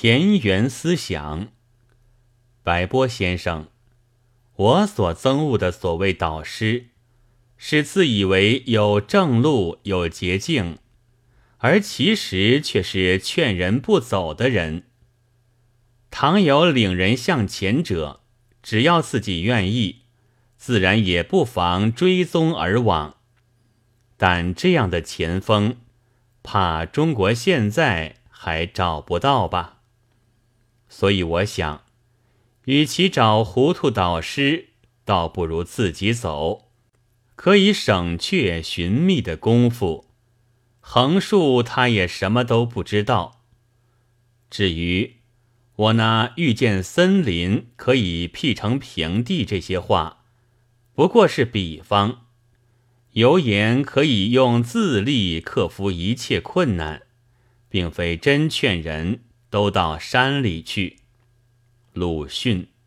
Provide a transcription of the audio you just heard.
田园思想，白波先生，我所憎恶的所谓导师，是自以为有正路、有捷径，而其实却是劝人不走的人。倘有领人向前者，只要自己愿意，自然也不妨追踪而往。但这样的前锋，怕中国现在还找不到吧。所以我想，与其找糊涂导师，倒不如自己走，可以省却寻觅的功夫。横竖他也什么都不知道。至于我那遇见森林可以辟成平地这些话，不过是比方，有言可以用自力克服一切困难，并非真劝人。都到山里去。鲁迅。